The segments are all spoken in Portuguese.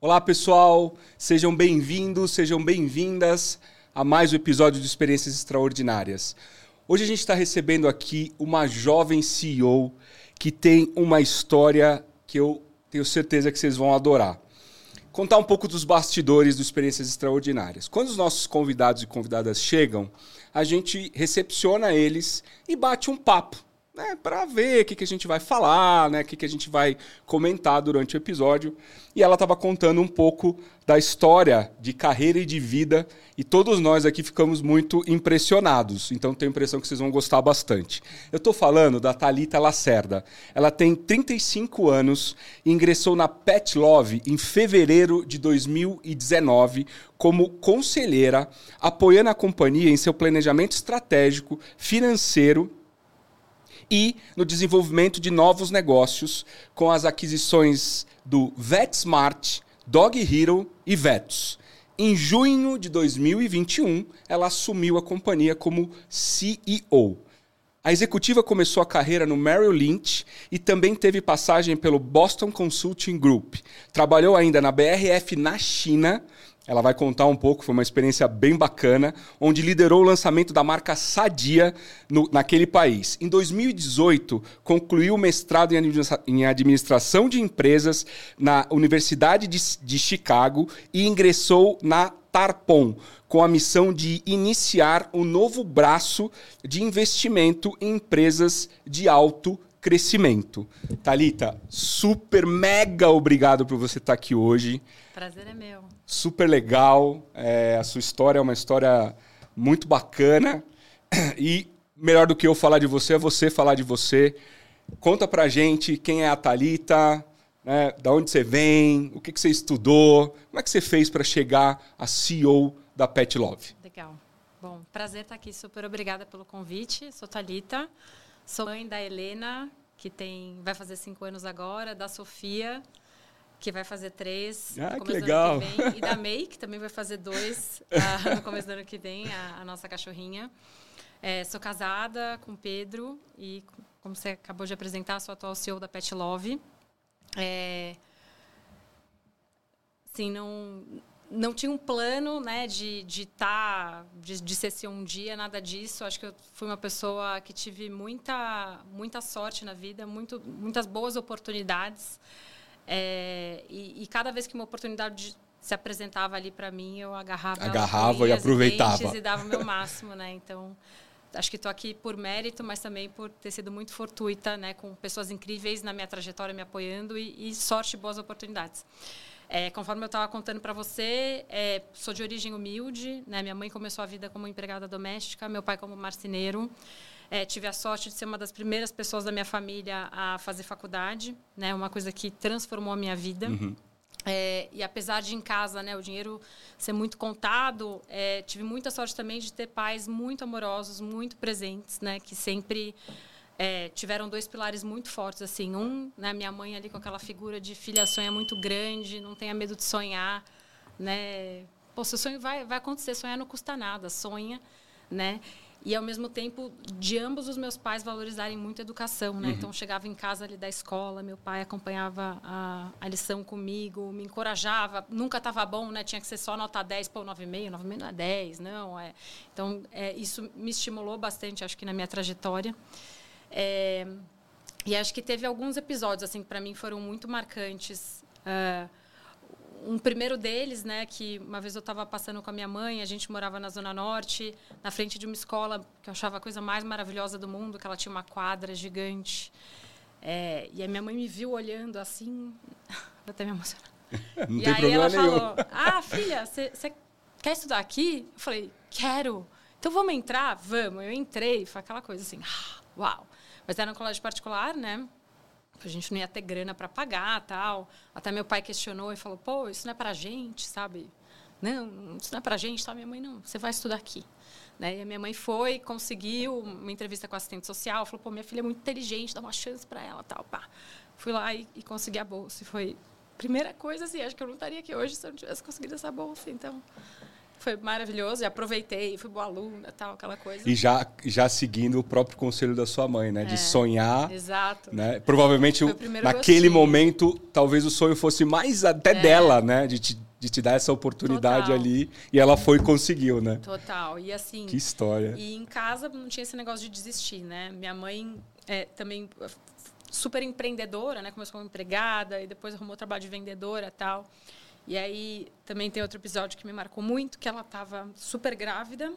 Olá, pessoal. Sejam bem-vindos, sejam bem-vindas a mais um episódio de Experiências Extraordinárias. Hoje a gente está recebendo aqui uma jovem CEO que tem uma história que eu tenho certeza que vocês vão adorar. Contar um pouco dos bastidores do Experiências Extraordinárias. Quando os nossos convidados e convidadas chegam, a gente recepciona eles e bate um papo né, para ver o que, que a gente vai falar, né, o que, que a gente vai comentar durante o episódio. E ela estava contando um pouco da história de carreira e de vida, e todos nós aqui ficamos muito impressionados. Então tenho a impressão que vocês vão gostar bastante. Eu estou falando da Talita Lacerda. Ela tem 35 anos e ingressou na Pet Love em fevereiro de 2019 como conselheira, apoiando a companhia em seu planejamento estratégico, financeiro e no desenvolvimento de novos negócios com as aquisições do VetSmart, Dog Hero e Vetos. Em junho de 2021, ela assumiu a companhia como CEO. A executiva começou a carreira no Merrill Lynch e também teve passagem pelo Boston Consulting Group. Trabalhou ainda na BRF na China, ela vai contar um pouco, foi uma experiência bem bacana, onde liderou o lançamento da marca Sadia no, naquele país. Em 2018, concluiu o mestrado em, administra em administração de empresas na Universidade de, de Chicago e ingressou na Tarpon, com a missão de iniciar um novo braço de investimento em empresas de alto crescimento. Talita, super mega obrigado por você estar aqui hoje. Prazer é meu. Super legal. É, a sua história é uma história muito bacana. E melhor do que eu falar de você é você falar de você. Conta pra gente quem é a Talita, né? Da onde você vem, o que, que você estudou, como é que você fez para chegar a CEO da Pet Love. Legal. Bom, prazer estar aqui. Super obrigada pelo convite. Sou Talita. Sou mãe da Helena, que tem vai fazer cinco anos agora, da Sofia, que vai fazer três ah, no começo do ano que vem, e da May, que também vai fazer dois uh, no começo do ano que vem, a, a nossa cachorrinha. É, sou casada com Pedro e, como você acabou de apresentar, sou atual CEO da Pet Love. É, assim, não não tinha um plano, né, de de estar, tá, de, de ser assim um dia, nada disso. Acho que eu fui uma pessoa que tive muita muita sorte na vida, muito, muitas boas oportunidades. É, e, e, cada vez que uma oportunidade se apresentava ali para mim, eu agarrava, agarrava e aproveitava e dava o meu máximo, né? Então acho que estou aqui por mérito, mas também por ter sido muito fortuita, né, com pessoas incríveis na minha trajetória me apoiando e, e sorte e boas oportunidades. É, conforme eu estava contando para você, é, sou de origem humilde. Né? Minha mãe começou a vida como empregada doméstica, meu pai como marceneiro. É, tive a sorte de ser uma das primeiras pessoas da minha família a fazer faculdade, né? Uma coisa que transformou a minha vida. Uhum. É, e apesar de em casa né, o dinheiro ser muito contado, é, tive muita sorte também de ter pais muito amorosos, muito presentes, né, que sempre é, tiveram dois pilares muito fortes, assim. Um, né, minha mãe ali com aquela figura de filha sonha muito grande, não tenha medo de sonhar, né? Pô, seu sonho vai, vai acontecer, sonhar não custa nada, sonha, né? E, ao mesmo tempo, de ambos os meus pais valorizarem muito a educação, né? Uhum. Então, chegava em casa ali da escola, meu pai acompanhava a, a lição comigo, me encorajava. Nunca estava bom, né? Tinha que ser só nota 10, pô, 9,5, 9,5 não é 10, não. É. Então, é, isso me estimulou bastante, acho que, na minha trajetória. É, e acho que teve alguns episódios assim que para mim foram muito marcantes. Uh, um primeiro deles, né, que uma vez eu estava passando com a minha mãe, a gente morava na zona norte, na frente de uma escola que eu achava a coisa mais maravilhosa do mundo, que ela tinha uma quadra gigante. É, e a minha mãe me viu olhando assim, vou até me emocionar. Não e aí ela nenhum. falou: "Ah, filha, você quer estudar aqui?" Eu falei: "Quero." Então vamos entrar? Vamos. Eu entrei, foi aquela coisa assim, ah, uau. Mas era um colégio particular, né? A gente não ia ter grana para pagar, tal. Até meu pai questionou e falou: "Pô, isso não é para gente, sabe? Não, isso não é para gente, tá? Minha mãe não. Você vai estudar aqui." Né? E a minha mãe foi, conseguiu uma entrevista com a assistente social, falou: "Pô, minha filha é muito inteligente, dá uma chance para ela, tal." Pá. Fui lá e, e consegui a bolsa. E foi primeira coisa assim, acho que eu não estaria aqui hoje se eu não tivesse conseguido essa bolsa, então foi maravilhoso. E aproveitei, fui boa aluna, tal, aquela coisa. E já, já seguindo o próprio conselho da sua mãe, né? De É, sonhar. Exato. Né? Provavelmente o naquele gostinho. momento, talvez o sonho fosse mais até dela, né? De te, de te dar essa oportunidade Total. ali. E ela foi e conseguiu, né? Total. E assim. Que história. E em casa não tinha esse negócio de desistir, né? Minha mãe é também super empreendedora, né? Começou como empregada e depois arrumou trabalho de vendedora e tal. E aí também tem outro episódio que me marcou muito, que ela estava super grávida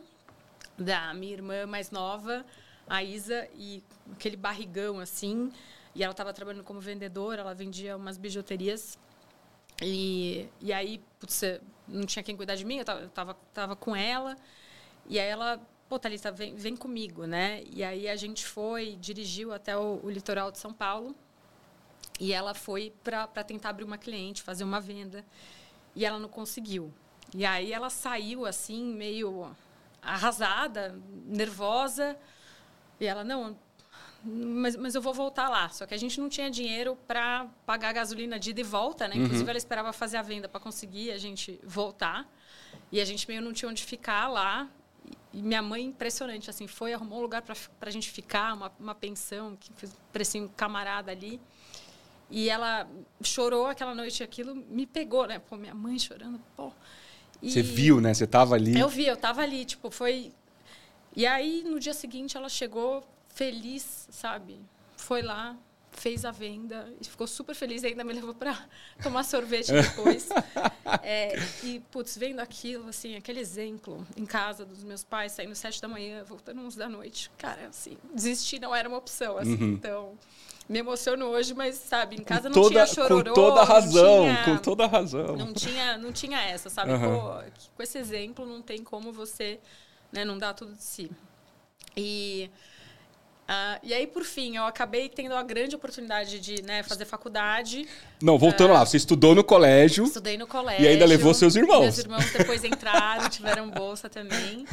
da minha irmã mais nova, a Isa, e aquele barrigão assim. E ela estava trabalhando como vendedora, ela vendia umas bijuterias. E, e aí, putz, não tinha quem cuidar de mim, eu tava, tava, tava com ela. E aí ela, pô, Thalita, vem, vem comigo, né? E aí a gente foi, dirigiu até o, o litoral de São Paulo. E ela foi para tentar abrir uma cliente, fazer uma venda. E ela não conseguiu. E aí ela saiu assim, meio arrasada, nervosa. E ela, não, mas, mas eu vou voltar lá. Só que a gente não tinha dinheiro para pagar a gasolina de ida e volta, né? Inclusive, ela esperava fazer a venda para conseguir a gente voltar. E a gente meio não tinha onde ficar lá. E minha mãe, impressionante, assim, foi, arrumou um lugar para a gente ficar, uma, uma pensão, que fez um camarada ali. E ela chorou aquela noite, aquilo me pegou, né? Pô, minha mãe chorando, pô. E Você viu, né? Você tava ali. Eu vi, eu tava ali, tipo, foi. E aí, no dia seguinte, ela chegou feliz, sabe? Foi lá, fez a venda e ficou super feliz. Ainda me levou para tomar sorvete depois. É, e, putz, vendo aquilo, assim, aquele exemplo em casa dos meus pais, saindo sete da manhã, voltando uns da noite. Cara, assim, desistir não era uma opção, assim. Então, me emociono hoje, mas, sabe, em casa Uhum. com não toda, tinha chororô. Com toda razão, tinha- com toda razão. não tinha, não tinha essa, sabe? Aham. Pô, com esse exemplo não tem como você né, não dar tudo de si. E, ah, e aí, por fim, eu acabei tendo a grande oportunidade de né, fazer faculdade. Não, voltando lá, você estudou no colégio. Estudei no colégio. E ainda levou seus irmãos. Meus irmãos depois entraram, tiveram bolsa também.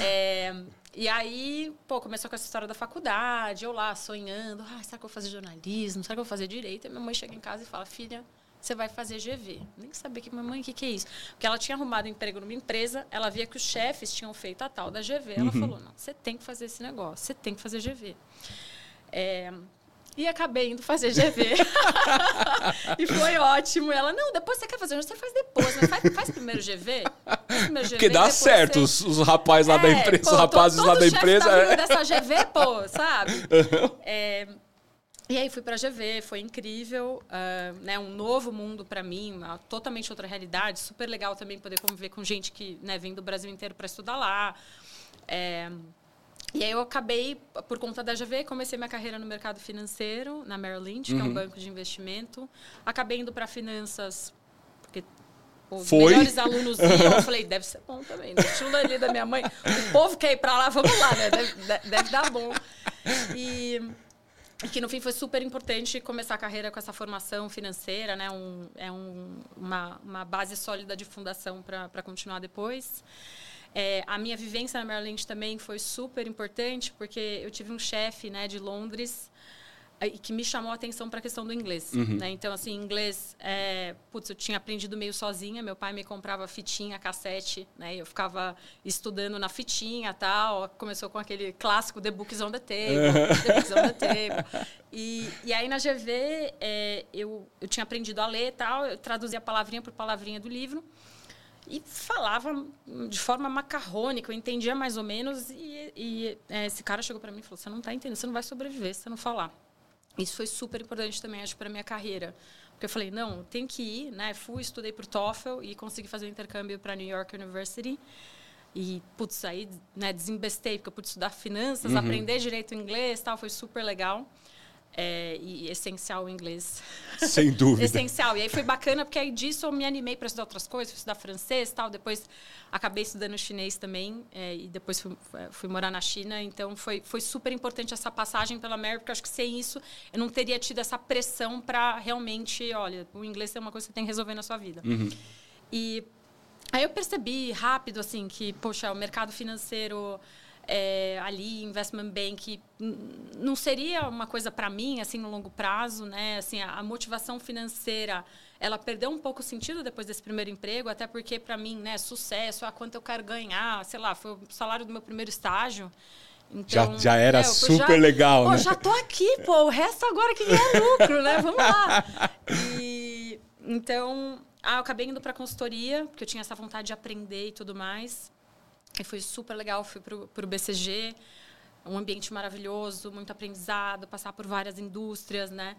É, e aí, pô, começou com essa história da faculdade, eu lá sonhando, ah, será que eu vou fazer jornalismo? Será que eu vou fazer direito? E minha mãe chega em casa e fala, filha, você vai fazer GV. Nem sabia que, mamãe, o que, que é isso? Porque ela tinha arrumado emprego numa empresa, ela via que os chefes tinham feito a tal da GV. Ela falou, não, você tem que fazer esse negócio, você tem que fazer GV. É, e acabei indo fazer GV. e foi ótimo. Ela, não, depois você quer fazer, você faz depois, mas faz, faz primeiro GV. Faz primeiro GV Porque dá certo, você- os, os rapazes lá da É, empresa, pô, os rapazes lá da chefe empresa. Tá é. dessa GV, pô, sabe? É, e aí fui para a GV, foi incrível, ah, né, um novo mundo para mim, uma totalmente outra realidade, super legal também poder conviver com gente que né, vem do Brasil inteiro para estudar lá. É, e aí eu acabei, por conta da GV, comecei minha carreira no mercado financeiro, na Merrill Lynch, que é um Uhum. banco de investimento. Acabei indo para finanças, porque os Foi? melhores alunos iam. Eu falei, deve ser bom também. No estilo ali da minha mãe, o povo quer ir para lá, vamos lá, né? Deve, de- deve dar bom. E, e que no fim foi super importante começar a carreira com essa formação financeira, né? Um, é um, uma, uma base sólida de fundação para continuar depois. É, a minha vivência na Lynch também foi super importante, porque eu tive um chefe né, de Londres eh, que me chamou a atenção para a questão do inglês. Né? Então, assim, inglês, é, putz, eu tinha aprendido meio sozinha. Meu pai me comprava fitinha, cassete, né? Eu ficava estudando na fitinha tal. Começou com aquele clássico The Books on the Table, The Books on the Table. E, e aí, na GV, é, eu, eu tinha aprendido a ler tal. Eu traduzia palavrinha por palavrinha do livro e falava de forma macarrônica, eu entendia mais ou menos. E, e, é, esse cara chegou para mim e falou: Você não está entendendo, você não vai sobreviver se você não falar. Isso foi super importante também, acho, para minha carreira. Porque eu falei: Não, tem que ir. Né? Fui, estudei para o TOEFL e consegui fazer o intercâmbio para New York University. E, putz, aí né, desembestei, porque eu pude estudar finanças, aprender direito inglês tal, foi super legal. É, e essencial o inglês. Sem dúvida. essencial. E aí foi bacana, porque aí disso eu me animei para estudar outras coisas, fui estudar francês tal. Depois acabei estudando chinês também, é, e depois fui, fui, morar na China. Então foi, foi super importante essa passagem pela América, porque eu acho que sem isso eu não teria tido essa pressão para realmente, olha, o inglês é uma coisa que você tem que resolver na sua vida. Uhum. E aí eu percebi rápido, assim, que, poxa, o mercado financeiro é, ali investment bank não seria uma coisa para mim assim no longo prazo né assim a, a, motivação financeira ela perdeu um pouco o sentido depois desse primeiro emprego até porque para mim né sucesso a quanto eu quero ganhar sei lá foi o salário do meu primeiro estágio então, já, já era é, super já, legal, pô, né? Já tô aqui, pô. O resto agora que é lucro, né? Vamos lá. E, então, ah, eu acabei indo para consultoria, porque eu tinha essa vontade de aprender e tudo mais. E foi super legal, fui para o BCG, um ambiente maravilhoso, muito aprendizado, passar por várias indústrias, né?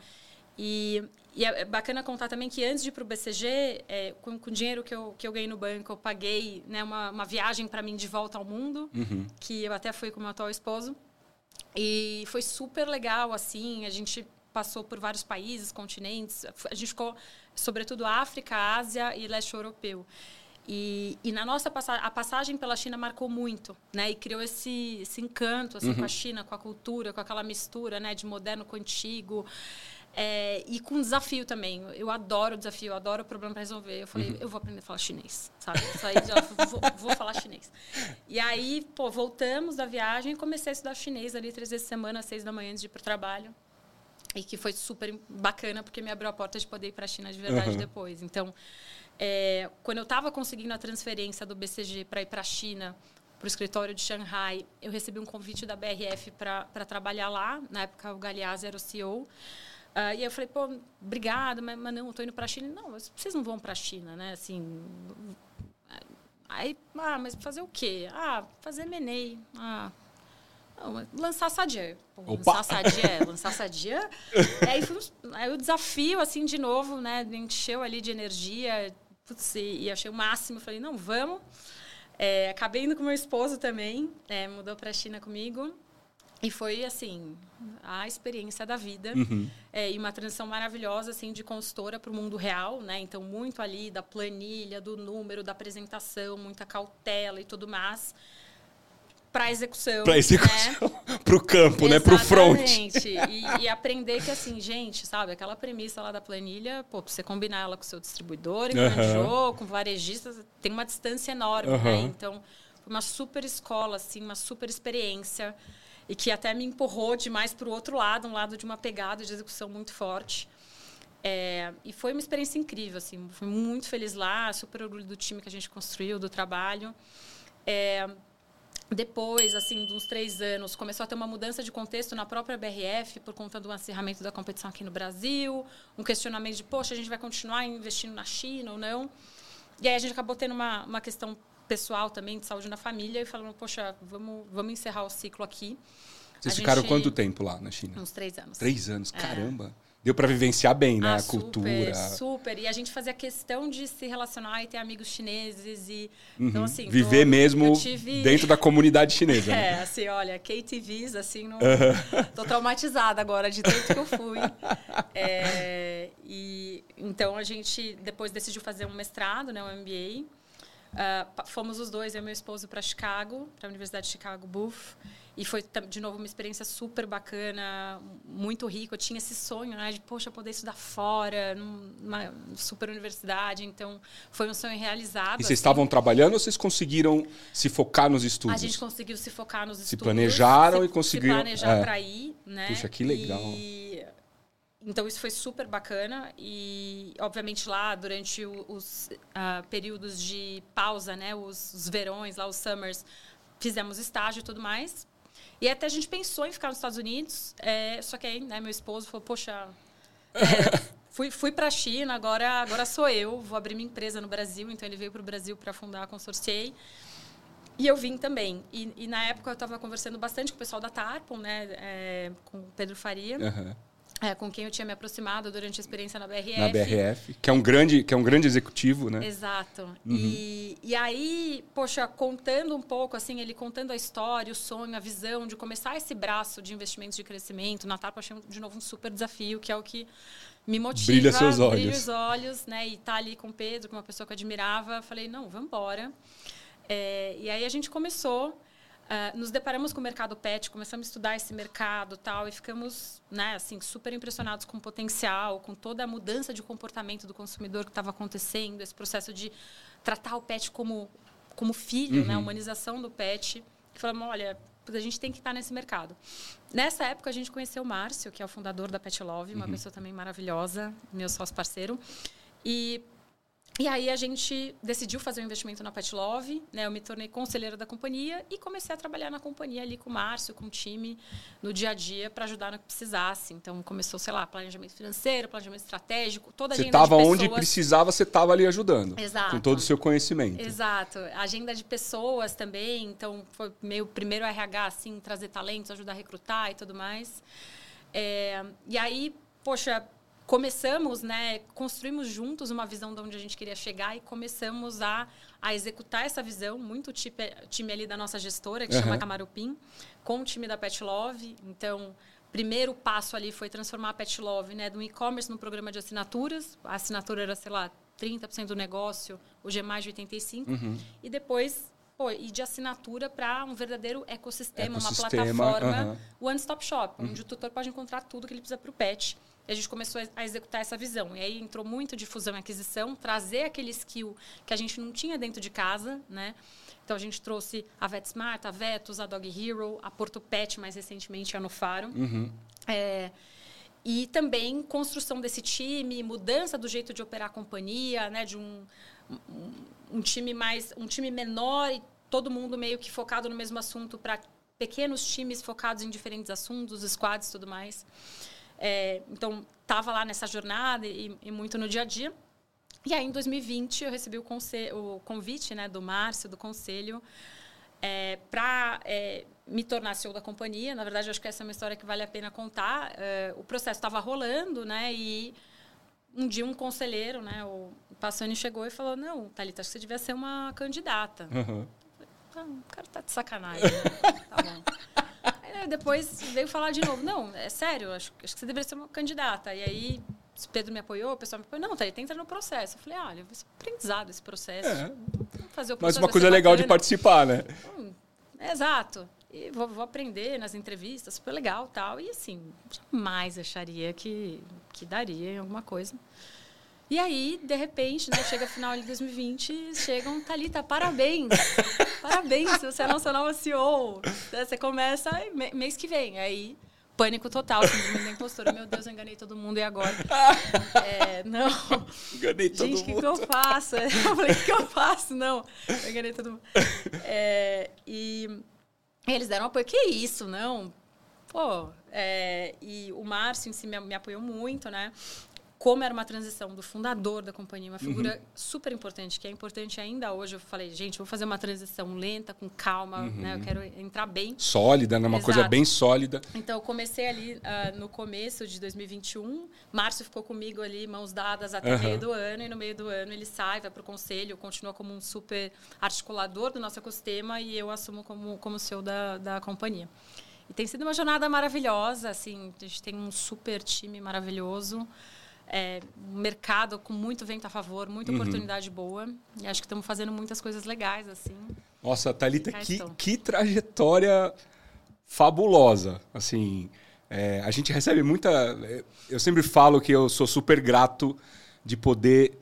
E, e é bacana contar também que antes de ir para o BCG, é, com, com o dinheiro que eu, que eu ganhei no banco, eu paguei né, uma, uma viagem para mim de volta ao mundo, uhum. que eu até fui com o meu atual esposo. E foi super legal, assim, a gente passou por vários países, continentes, a gente ficou, sobretudo, África, Ásia e leste europeu. E, e, na nossa passagem, a passagem pela China marcou muito, né? E criou esse, esse encanto assim, uhum. com a China, com a cultura, com aquela mistura, né? De moderno com antigo. É, e com desafio também. Eu adoro desafio, eu adoro problema para resolver. Eu falei, uhum. eu vou aprender a falar chinês, sabe? Saí já, vou, vou, falar chinês. E aí, pô, voltamos da viagem e comecei a estudar chinês ali três vezes por semana, às seis da manhã, antes de ir para o trabalho. E que foi super bacana, porque me abriu a porta de poder ir para a China de verdade uhum. depois. Então, é, quando eu estava conseguindo a transferência do BCG para ir para a China, para o escritório de Shanghai, eu recebi um convite da BRF para trabalhar lá. Na época, o Galeazzi era o CEO. Uh, ah, e eu falei, pô, obrigado, mas, mas não, estou indo para a China. Não, vocês não vão para a China, né? Assim, aí, ah, mas fazer o quê? Ah, fazer menei. Ah, não, lançar sadia. lançar sadia, lançar sadia. aí, aí o desafio, assim, de novo, né? Encheu ali de energia, putz, e, achei o máximo. Falei, não, vamos. É, acabei indo com meu esposo também, é, mudou para a China comigo. E foi, assim, a experiência da vida. Uhum. É, e uma transição maravilhosa, assim, de consultora para o mundo real, né? Então, muito ali da planilha, do número, da apresentação, muita cautela e tudo mais para execução. Para execução. Né? para o campo, né? Para o front. E, e, aprender que, assim, gente, sabe, aquela premissa lá da planilha, pô, pra você combinar ela com o seu distribuidor, enganjou, uhum. com varejistas, tem uma distância enorme, uhum. né? Então, foi uma super escola, assim, uma super experiência. E que até me empurrou demais para o outro lado, um lado de uma pegada de execução muito forte. É, e foi uma experiência incrível, assim. Fui muito feliz lá, super orgulho do time que a gente construiu, do trabalho. É, depois, assim, de uns três anos, começou a ter uma mudança de contexto na própria BRF por conta do acirramento da competição aqui no Brasil, um questionamento de, poxa, a gente vai continuar investindo na China ou não? E aí a gente acabou tendo uma, uma questão pessoal também, de saúde na família, e falando, poxa, vamos, vamos encerrar o ciclo aqui. Vocês a ficaram gente... quanto tempo lá na China? Uns três anos. Três anos, é. caramba! Deu para vivenciar bem, né? Ah, a cultura. Super, E a gente fazia questão de se relacionar e ter amigos chineses e uhum. então assim, viver tô, mesmo tive... dentro da comunidade chinesa. Né? É, assim, olha, KTVs assim, não uhum. tô traumatizada agora de tanto que eu fui. É, e então a gente depois decidiu fazer um mestrado, né, um MBA. Uh, fomos os dois, eu e meu esposo, para Chicago, para a Universidade de Chicago Booth. E foi, de novo, uma experiência super bacana, muito rica. Eu tinha esse sonho, né, de, poxa, poder estudar fora, numa super universidade. Então, foi um sonho realizado. E vocês assim. estavam trabalhando ou vocês conseguiram se focar nos estudos? A gente conseguiu se focar nos se estudos. Se planejaram se, e conseguiram... Se planejar é. para ir, né? Puxa, que legal. E... Então, isso foi super bacana. E, obviamente, lá, durante os uh, períodos de pausa, né? Os, os verões, lá, os summers, fizemos estágio e tudo mais. E até a gente pensou em ficar nos Estados Unidos, é, só que aí, né, meu esposo falou, poxa, é, fui, fui para a China, agora, agora sou eu, vou abrir minha empresa no Brasil, então ele veio para o Brasil para fundar a Consorciei. E eu vim também. E, e na época eu estava conversando bastante com o pessoal da Tarpon, né, é, com o Pedro Faria. Uhum é, com quem eu tinha me aproximado durante a experiência na BRF. Na BRF, que é um grande, que é um grande executivo, né? Exato. Uhum. E, e aí, poxa, contando um pouco, assim, ele contando a história, o sonho, a visão de começar esse braço de investimentos de crescimento, na TAP achei, de novo, um super desafio, que é o que me motiva. Brilha seus olhos. Brilha os olhos, né? E tá ali com o Pedro, com uma pessoa que eu admirava. Falei, não, vamos embora. É, e aí a gente começou Uh, nos deparamos com o mercado pet, começamos a estudar esse mercado tal e ficamos, né, assim, super impressionados com o potencial, com toda a mudança de comportamento do consumidor que estava acontecendo, esse processo de tratar o pet como como filho, né, uhum. né, a humanização do pet. E falamos, olha, a gente tem que estar nesse mercado. Nessa época, a gente conheceu o Márcio, que é o fundador da Pet Love, uma uhum. pessoa também maravilhosa, meu sócio parceiro. E e aí a gente decidiu fazer um investimento na Pet Love, né? Eu me tornei conselheira da companhia e comecei a trabalhar na companhia ali com o Márcio, com o time, no dia a dia, para ajudar no que precisasse. Então começou, sei lá, planejamento financeiro, planejamento estratégico, toda a você agenda estava onde precisava, você estava ali ajudando. Exato. Com todo o seu conhecimento. Exato. Agenda de pessoas também, então foi meio primeiro RH, assim, trazer talentos, ajudar a recrutar e tudo mais. É, e aí, poxa, começamos, né, construímos juntos uma visão de onde a gente queria chegar e começamos a, a executar essa visão, muito time, time ali da nossa gestora, que uhum. chama Camarupim, com o time da Pet Love. Então, primeiro passo ali foi transformar a Pet Love, né, do e-commerce no programa de assinaturas. A assinatura era, sei lá, 30% do negócio, hoje é mais de 85%. Uhum. E depois pô, e de assinatura para um verdadeiro ecossistema, ecossistema uma plataforma uhum. one-stop shop, onde o tutor pode encontrar tudo que ele precisa para o pet. E a gente começou a executar essa visão. E aí entrou muito de fusão e aquisição, trazer aquele skill que a gente não tinha dentro de casa, né? Então a gente trouxe a VetSmart, a Vetus, a Dog Hero, a Porto Pet mais recentemente a Nofaro. Uhum. É, e também construção desse time, mudança do jeito de operar a companhia, né? De um, um, um time mais, um time menor e todo mundo meio que focado no mesmo assunto para pequenos times focados em diferentes assuntos, squads e tudo mais. É, então, estava lá nessa jornada e, e, muito no dia a dia. E aí, em 2020, eu recebi o, o convite né, do Márcio, do conselho, é, para é, me tornar CEO da companhia. Na verdade, acho que essa é uma história que vale a pena contar. É, o processo estava rolando, né? E um dia um conselheiro, né, o Passani chegou e falou: Não, Thalita, acho que você devia ser uma candidata. Uhum. Ah, o cara tá de sacanagem. Né? tá bom. Depois veio falar de novo. Não, é sério, acho, acho que você deveria ser uma candidata. E aí o Pedro me apoiou, o pessoal me apoiou. Não, tá, entra no processo. Eu falei, ah, vai ser aprendizado esse processo. É. Fazer o processo Mas uma coisa legal bacana. de participar, né? Hum, exato. E vou, vou, aprender nas entrevistas, super legal tal. E assim, jamais acharia que, que daria em alguma coisa. E aí, de repente, né, chega final de 2020, chegam, Thalita, parabéns! parabéns, você é nossa nova CEO. Você começa mês que vem. Aí, pânico total, síndrome da impostora. Meu Deus, eu enganei todo mundo, e agora? é, não. Enganei todo Gente, mundo. Gente, o que, eu faço? Eu falei, o que eu faço? Não, eu enganei todo mundo. É, e eles deram apoio. Que isso, não? Pô, é, e o Márcio em si me, me apoiou muito, né? Como era uma transição do fundador da companhia, uma figura uhum. super importante, que é importante ainda hoje. Eu falei, gente, vou fazer uma transição lenta, com calma, uhum. né? Eu quero entrar bem. Sólida, né? Uma Exato. coisa bem sólida. Então, eu comecei ali uh, no começo de 2021. Márcio ficou comigo ali, mãos dadas, até uhum. meio do ano. E no meio do ano ele sai, vai para o conselho, continua como um super articulador do nosso ecossistema e eu assumo como, como CEO da, da companhia. E tem sido uma jornada maravilhosa, assim, a gente tem um super time maravilhoso é, um mercado com muito vento a favor, muita uhum. oportunidade boa. E acho que estamos fazendo muitas coisas legais, assim. Nossa, Thalita, que, que trajetória fabulosa. Assim, é, a gente recebe muita... Eu sempre falo que eu sou super grato de poder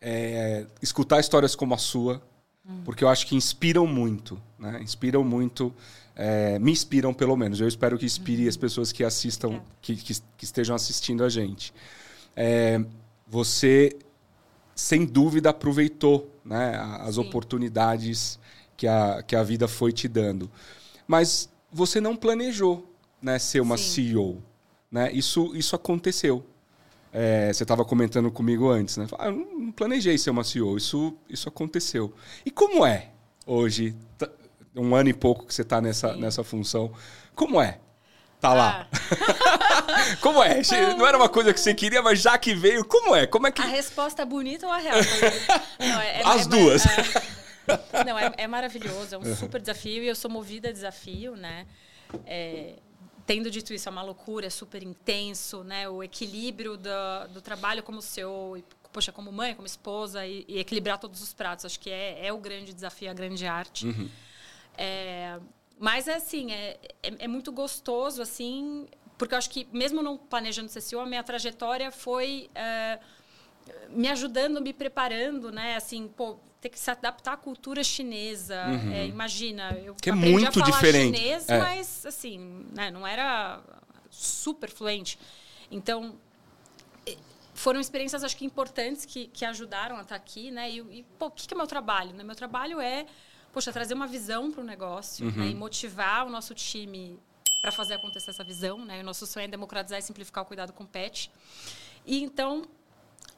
é, escutar histórias como a sua, hum. porque eu acho que inspiram muito, né? Inspiram muito... É, me inspiram, pelo menos. Eu espero que inspire uhum. as pessoas que assistam, que, que, que estejam assistindo a gente é, você, sem dúvida, aproveitou né, as Sim. oportunidades que a, que a vida foi te dando. Mas você não planejou né, ser uma Sim. CEO. Né? Isso, isso aconteceu. É, você estava comentando comigo antes, né? Ah, eu não planejei ser uma CEO, isso, isso aconteceu. E como é hoje, um ano e pouco que você está nessa, nessa função, como é tá lá. Ah. como é? Não era uma coisa que você queria, mas já que veio, como é? Como é que... A resposta é bonita ou a real? Não, é, é, As é, duas. É, não, é, é, maravilhoso, é um super desafio e eu sou movida a desafio, né? É, tendo dito isso, é uma loucura, é super intenso, né? O equilíbrio do, do trabalho como seu, poxa, como mãe, como esposa e, e, equilibrar todos os pratos, acho que é, é o grande desafio, a grande arte. Uhum. É, mas, é assim, é, é, é, muito gostoso, assim, porque eu acho que, mesmo não planejando ser CEO, a minha trajetória foi é, me ajudando, me preparando, né? Assim, pô, ter que se adaptar à cultura chinesa. Uhum. É, imagina, eu que é muito a falar diferente. chinês, é. mas assim, né, não era super fluente. Então, foram experiências, acho que importantes, que, que ajudaram a estar aqui, né? E, e pô, o que, que é meu trabalho? Né? Meu trabalho é, poxa, trazer uma visão para o negócio uhum. né? e motivar o nosso time para fazer acontecer essa visão, né? O nosso sonho é democratizar e simplificar o cuidado com o pet. E então,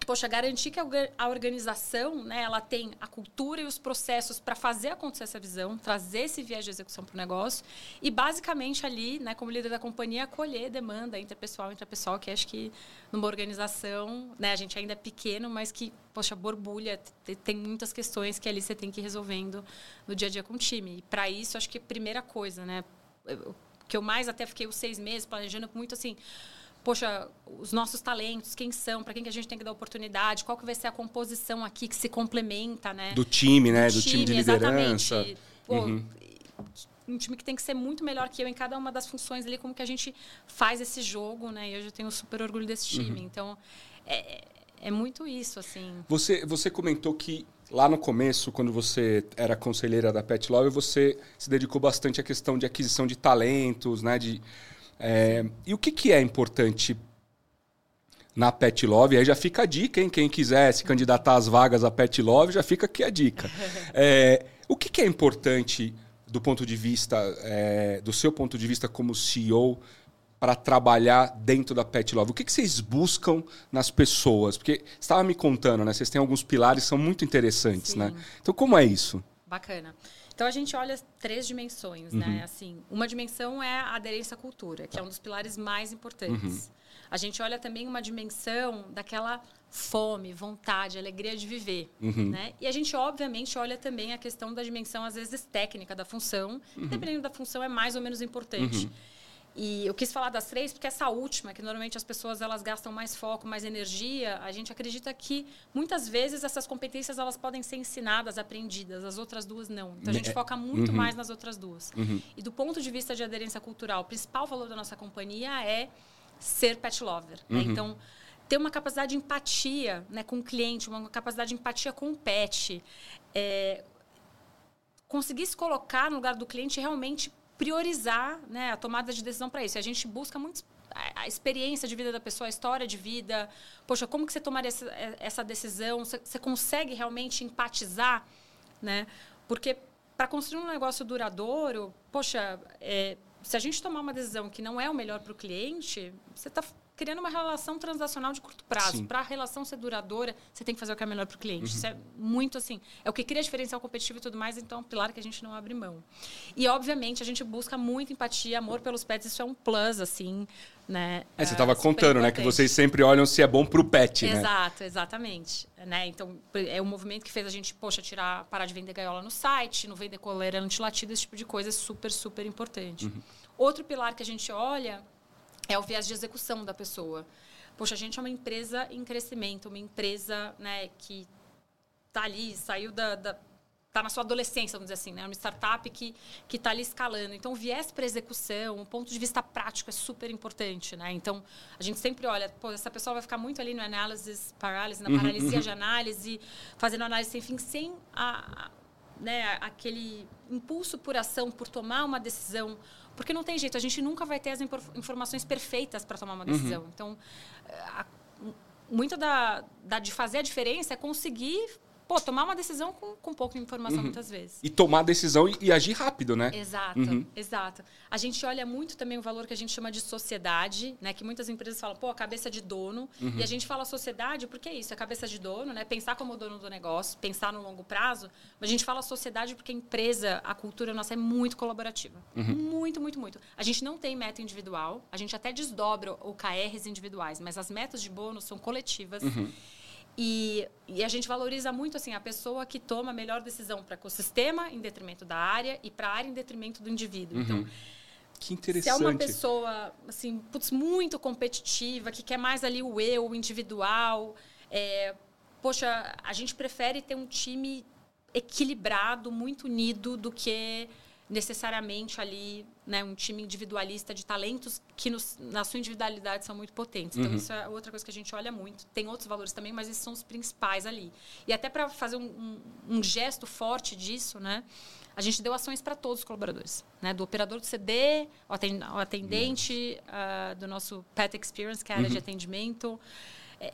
poxa, garantir que a organização, né, ela tem a cultura e os processos para fazer acontecer essa visão, trazer esse viés de execução para o negócio e basicamente ali, né, como líder da companhia, acolher demanda interpessoal, intrapessoal, que acho que numa organização, né, a gente ainda é pequeno, mas que, poxa, borbulha, tem muitas questões que ali você tem que ir resolvendo no dia a dia com o time. E para isso, acho que a primeira coisa, né, que eu mais até fiquei os seis meses planejando muito assim, poxa, os nossos talentos, quem são, para quem que a gente tem que dar oportunidade, qual que vai ser a composição aqui que se complementa, né? Do time, né? Do, Do time, time, de liderança. Exatamente. Pô, uhum. Um time que tem que ser muito melhor que eu em cada uma das funções ali, como que a gente faz esse jogo, né? E eu tenho super orgulho desse time. Uhum. Então, é, é muito isso, assim. Você, você comentou que lá no começo, quando você era conselheira da Pet Love, você se dedicou bastante à questão de aquisição de talentos, né? De é, e o que, que é importante na Pet Love? Aí já fica a dica, hein? Quem quiser se candidatar às vagas da Pet Love, já fica aqui a dica. É, o que, que, é importante do ponto de vista, é, do seu ponto de vista como CEO, para trabalhar dentro da Pet Love? O que, que vocês buscam nas pessoas? Porque você estava me contando, né? Vocês têm alguns pilares que são muito interessantes, né? Sim. né? Então, como é isso? Bacana. Então a gente olha três dimensões, né? uhum. né? Assim, uma dimensão é a aderência à cultura, que é um dos pilares mais importantes. Uhum. A gente olha também uma dimensão daquela fome, vontade, alegria de viver, uhum. né? E a gente obviamente olha também a questão da dimensão às vezes técnica da função, uhum. dependendo da função é mais ou menos importante. E eu quis falar das três porque essa última, que normalmente as pessoas elas gastam mais foco, mais energia, a gente acredita que muitas vezes essas competências elas podem ser ensinadas, aprendidas, as outras duas não. Então a gente é. foca muito uhum. mais nas outras duas. Uhum. E do ponto de vista de aderência cultural, o principal valor da nossa companhia é ser pet lover. Né? Uhum. Né? Então ter uma capacidade de empatia né, com o cliente, uma capacidade de empatia com o pet, é, conseguir se colocar no lugar do cliente realmente priorizar né, a tomada de decisão para isso. A gente busca muito a experiência de vida da pessoa, a história de vida. Poxa, como que você tomaria essa, essa decisão? Você, você, consegue realmente empatizar, né? Porque para construir um negócio duradouro, poxa, é, se a gente tomar uma decisão que não é o melhor para o cliente, você está criando uma relação transacional de curto prazo. Para a relação ser duradoura, você tem que fazer o que é melhor para o cliente. Uhum. Isso é muito assim. É o que cria diferencial competitivo e tudo mais, então é um pilar que a gente não abre mão. E, obviamente, a gente busca muito empatia, amor pelos pets, isso é um plus, assim. Né? É, você estava é, contando, né? Que vocês sempre olham se é bom para o pet, né? Exato, exatamente. Né? Então, é o movimento que fez a gente, poxa, tirar, parar de vender gaiola no site, não vender coleira antilatida, esse tipo de coisa é super, super importante. Uhum. Outro pilar que a gente olha é o viés de execução da pessoa. Poxa, a gente é uma empresa em crescimento, uma empresa né, que está ali, saiu da, da está na sua adolescência, vamos dizer assim, né? Uma startup que que está ali escalando. Então, o viés para execução, o ponto de vista prático é super importante, né? Então, a gente sempre olha, pô, essa pessoa vai ficar muito ali no análise parálise, na uhum, paralisia uhum. de análise, fazendo análise sem fim, sem a, né, aquele impulso por ação, por tomar uma decisão porque não tem jeito, a gente nunca vai ter as informações perfeitas para tomar uma decisão. Uhum. Então, a, muito da, da, de fazer a diferença é conseguir pô, tomar uma decisão com, com pouca informação uhum. muitas vezes. E tomar a decisão e, e agir rápido, né? Exato, uhum. exato. A gente olha muito também o valor que a gente chama de sociedade, né? Que muitas empresas falam, pô, a cabeça de dono. Uhum. E a gente fala sociedade porque é isso, é a cabeça de dono, né? Pensar como dono do negócio, pensar no longo prazo. Mas a gente fala sociedade porque a empresa, a cultura nossa é muito colaborativa. Uhum. Muito, muito, muito. A gente não tem meta individual, a gente até desdobra OKRs individuais, mas as metas de bônus são coletivas. E, e, a gente valoriza muito assim a pessoa que toma a melhor decisão para o ecossistema em detrimento da área e para a área em detrimento do indivíduo. Então, uhum. Então, que interessante. Se é uma pessoa assim, putz, muito competitiva, que quer mais ali o eu, o individual, é, poxa, a gente prefere ter um time equilibrado, muito unido do que necessariamente ali né, um time individualista de talentos que nos, na sua individualidade são muito potentes. Então, uhum. isso é outra coisa que a gente olha muito. Tem outros valores também, mas esses são os principais ali. E até para fazer um, um, um, gesto forte disso, né, a gente deu ações para todos os colaboradores. Né, do operador do CD, o atendente uh, do nosso Pet Experience, que é a área uhum. de atendimento. É,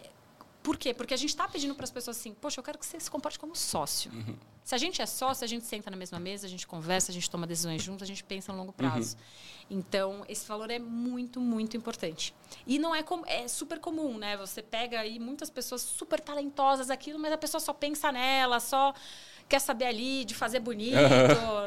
por quê? Porque a gente está pedindo para as pessoas assim, poxa, eu quero que você se comporte como sócio. Uhum. Se a gente é sócio, a gente senta na mesma mesa, a gente conversa, a gente toma decisões juntos, a gente pensa no longo prazo. Uhum. Então, esse valor é muito, muito importante. E não é como é super comum, né? Você pega aí muitas pessoas super talentosas aquilo, mas a pessoa só pensa nela, só quer saber ali de fazer bonito,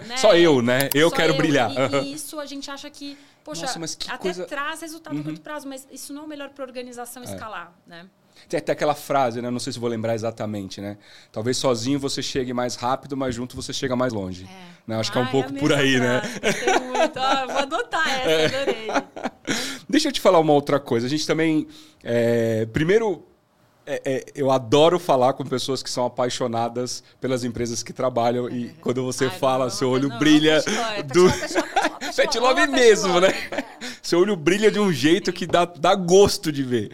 né? Só eu, né? Eu Só quero eu. brilhar. E, e, isso a gente acha que, poxa, Nossa, que até coisa... traz resultado uhum. curto prazo, mas isso não é o melhor para a organização é. escalar, né? Tem até aquela frase, né? Não sei se vou lembrar exatamente, né? Talvez sozinho você chegue mais rápido, mas junto você chega mais longe. É. Né? Acho ah, que é um pouco é por aí, né? frase. né? Muito. Ah, vou adotar essa, adorei. Deixa eu te falar uma outra coisa. A gente também. É... Primeiro, é, é, eu adoro falar com pessoas que são apaixonadas pelas empresas que trabalham e quando você Ai, fala, não, seu olho não, brilha não, do Pet Love mesmo, né? Seu olho brilha de um jeito que dá, dá gosto de ver.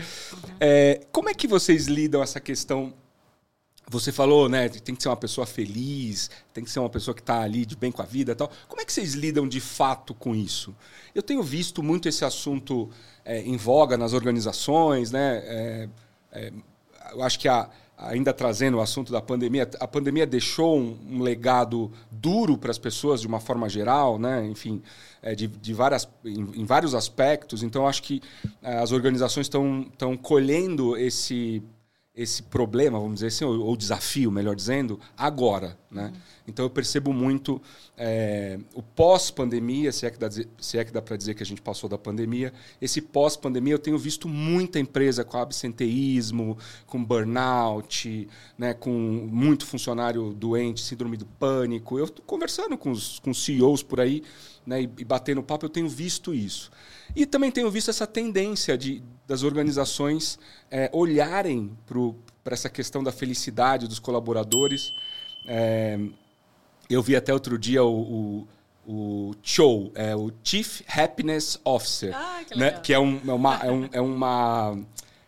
É, como é que vocês lidam essa questão? Você falou, né? Tem que ser uma pessoa feliz, tem que ser uma pessoa que está ali de bem com a vida, e tal. Como é que vocês lidam de fato com isso? Eu tenho visto muito esse assunto é, em voga nas organizações, né? É, é eu acho que a, ainda trazendo o assunto da pandemia, a pandemia deixou um, um legado duro para as pessoas de uma forma geral, né? Enfim, é, de, de várias, em, em, vários aspectos. Então, acho que é, as organizações estão colhendo esse esse problema, vamos dizer assim, ou, ou desafio, melhor dizendo, agora. Né? Então eu percebo muito é, o pós-pandemia, se é que dá, se é que dá para dizer que a gente passou da pandemia, esse pós-pandemia eu tenho visto muita empresa com absenteísmo, com burnout, né, com muito funcionário doente, síndrome do pânico. Eu estou conversando com os, com os CEOs por aí né, e, e batendo papo, eu tenho visto isso. E também tenho visto essa tendência de, das organizações é, olharem para essa questão da felicidade dos colaboradores. É, eu vi até outro dia o, o, o Cho, é, o Chief Happiness Officer, ah, que, né, que é, um, é, uma, é, um, é, uma,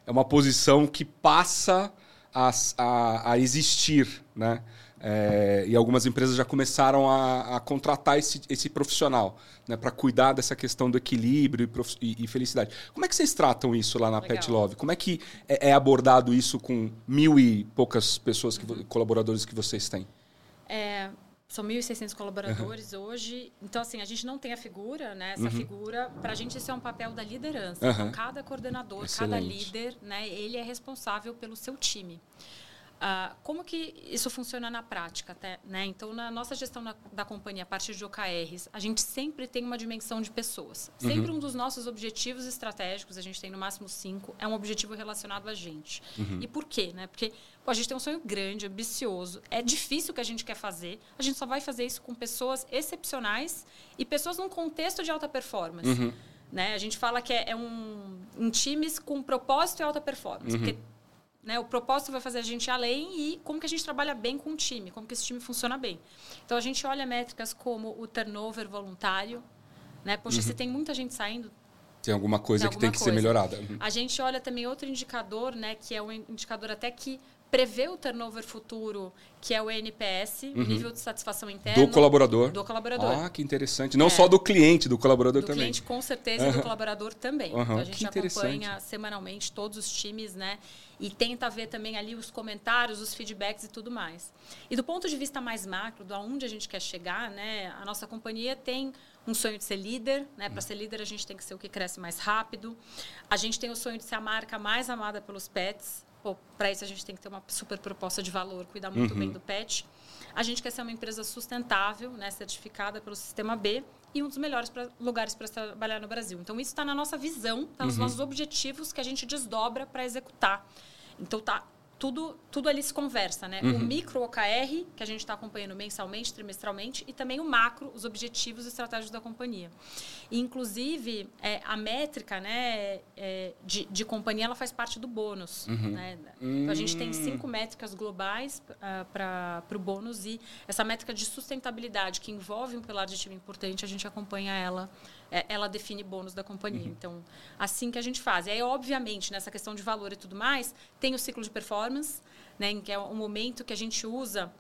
é uma posição que passa a, a, a existir, né? É, e algumas empresas já começaram a, a contratar esse, esse profissional né, para cuidar dessa questão do equilíbrio e, e, e, felicidade. Como é que vocês tratam isso lá na Legal. Pet Love? Como é que é, é, abordado isso com mil e poucas pessoas, que, uhum. colaboradores que vocês têm? É, são 1.600 colaboradores uhum. hoje. Então, assim, a gente não tem a figura, né? Essa uhum. figura, para a gente, isso é um papel da liderança. Então, cada coordenador, Excelente. cada líder, né? Ele é responsável pelo seu time. Uh, como que isso funciona na prática? Até, né? Então, na nossa gestão na, da companhia, a partir de OKRs, a gente sempre tem uma dimensão de pessoas. Sempre uhum. um dos nossos objetivos estratégicos, a gente tem no máximo cinco, é um objetivo relacionado a gente. Uhum. E por quê? Né? Porque pô, a gente tem um sonho grande, ambicioso, é difícil o que a gente quer fazer, a gente só vai fazer isso com pessoas excepcionais e pessoas num contexto de alta performance. Uhum. Né? A gente fala que é, é um em times com propósito e alta performance, uhum. porque né? O propósito vai fazer a gente ir além e como que a gente trabalha bem com o time, como que esse time funciona bem. Então, a gente olha métricas como o turnover voluntário. Né? Poxa, uhum. se tem muita gente saindo, tem alguma coisa tem alguma que tem que coisa. ser melhorada. Uhum. A gente olha também outro indicador, né, que é um indicador até que prevê o turnover futuro, que é o NPS, uhum. nível de satisfação interna. Do colaborador. Do colaborador. Ah, que interessante. Não é. só do cliente, do colaborador do também. Do cliente, com certeza, uhum. do colaborador também. Uhum. Então, a gente acompanha semanalmente todos os times, né? E tenta ver também ali os comentários, os feedbacks e tudo mais. E do ponto de vista mais macro, do aonde a gente quer chegar, né? A nossa companhia tem um sonho de ser líder, né? Para ser líder a gente tem que ser o que cresce mais rápido. A gente tem o sonho de ser a marca mais amada pelos pets para isso a gente tem que ter uma super proposta de valor, cuidar muito uhum. bem do pet. A gente quer ser uma empresa sustentável, né, certificada pelo Sistema B e um dos melhores pra, lugares para trabalhar no Brasil. Então, isso está na nossa visão, está nos uhum. nossos objetivos que a gente desdobra para executar. Então, tá tudo, tudo ali se conversa, né? Uhum. O micro OKR, que a gente está acompanhando mensalmente, trimestralmente, e também o macro, os objetivos e estratégias da companhia. E, inclusive, é, a métrica né, é, de, de companhia, ela faz parte do bônus. Uhum. Né? Então, a gente tem cinco métricas globais uh, ah, para o bônus e essa métrica de sustentabilidade, que envolve um pilar de time importante, a gente acompanha ela é, ela define bônus da companhia. Uhum. Então, assim que a gente faz. E aí, obviamente, nessa questão de valor e tudo mais, tem o ciclo de performance, né, que é o momento que a gente usa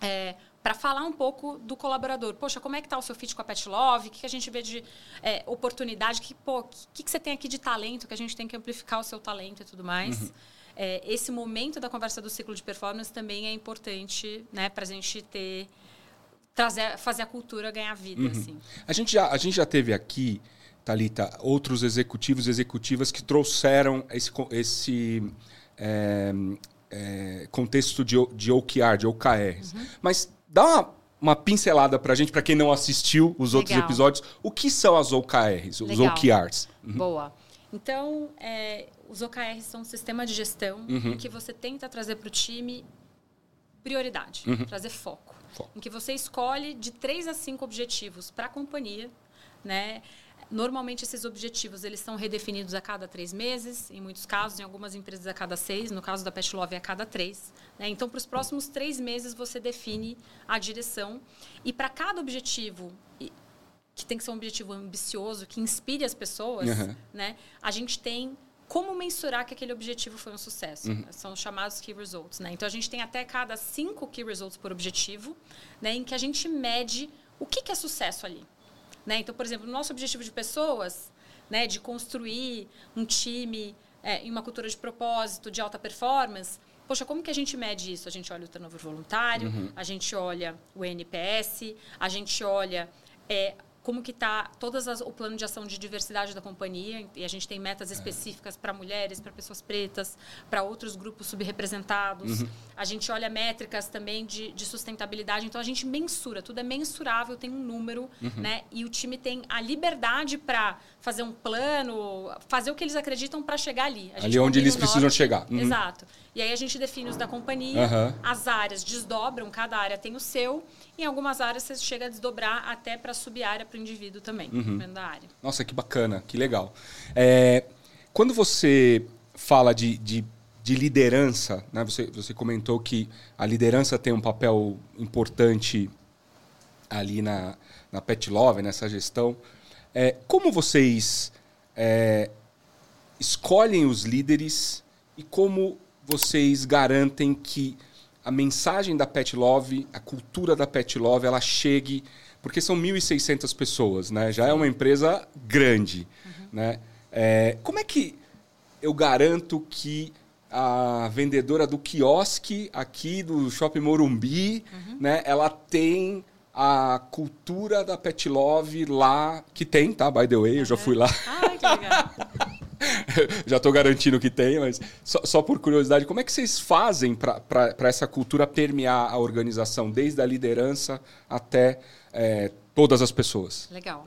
é, para falar um pouco do colaborador. Poxa, como é que está o seu fit com a Pet Love? O que, que a gente vê de é, oportunidade? Que, pô, que, que você tem aqui de talento que a gente tem que amplificar o seu talento e tudo mais? Uhum. É, esse momento da conversa do ciclo de performance também é importante né, para a gente ter trazer, fazer a cultura ganhar vida. Uhum. Assim. A, gente já, a gente já teve aqui, Thalita, outros executivos e executivas que trouxeram esse, esse é, é, contexto de, de OKR, de OKRs. Uhum. Mas dá uma, uma pincelada para a gente, para quem não assistiu os Legal. outros episódios, o que são as OKRs, os Legal. OKRs? Uhum. Boa. Então, é, os OKRs são um sistema de gestão uhum. que você tenta trazer para o time prioridade, uhum. trazer foco em que você escolhe de três a cinco objetivos para a companhia, né? Normalmente esses objetivos eles são redefinidos a cada três meses, em muitos casos, em algumas empresas a cada seis, no caso da Pet Love é a cada três. Né? Então, para os próximos três meses você define a direção e para cada objetivo que tem que ser um objetivo ambicioso, que inspire as pessoas, uhum. né? A gente tem como mensurar que aquele objetivo foi um sucesso? Uhum. São os chamados key results. Né? Então, a gente tem até cada cinco key results por objetivo, né, em que a gente mede o que, que é sucesso ali. Né? Então, por exemplo, o nosso objetivo de pessoas, né, de construir um time é, em uma cultura de propósito, de alta performance, poxa, como que a gente mede isso? A gente olha o turnover voluntário, uhum. a gente olha o NPS, a gente olha é, como que está todas as, o plano de ação de diversidade da companhia e a gente tem metas é. específicas para mulheres, para pessoas pretas, para outros grupos subrepresentados. Uhum. A gente olha métricas também de, de, sustentabilidade, então a gente mensura, tudo é mensurável, tem um número, uhum. né? E o time tem a liberdade para fazer um plano, fazer o que eles acreditam para chegar ali. ali onde eles precisam chegar. Uhum. Exato. E aí a gente define os da companhia, as áreas desdobram, cada área tem o seu em algumas áreas você chega a desdobrar até para sub-área para o indivíduo também, uhum. dentro da área. Nossa, que bacana, que legal. É, quando você fala de, de, de, liderança, né, você, você comentou que a liderança tem um papel importante ali na, na Pet Love, nessa gestão. É, como vocês é, escolhem os líderes e como vocês garantem que a mensagem da Pet Love, a cultura da Pet Love, ela chegue, porque são 1.600 pessoas, né? Já é uma empresa grande, uhum. né? É, como é que eu garanto que a vendedora do quiosque aqui do Shopping Morumbi, uhum. né? Ela tem a cultura da Pet Love lá, que tem, tá? By the way, uhum. eu já fui lá. Ah, que legal. já estou garantindo que tem, mas só, só, por curiosidade, como é que vocês fazem para essa cultura permear a organização, desde a liderança até é, todas as pessoas? Legal.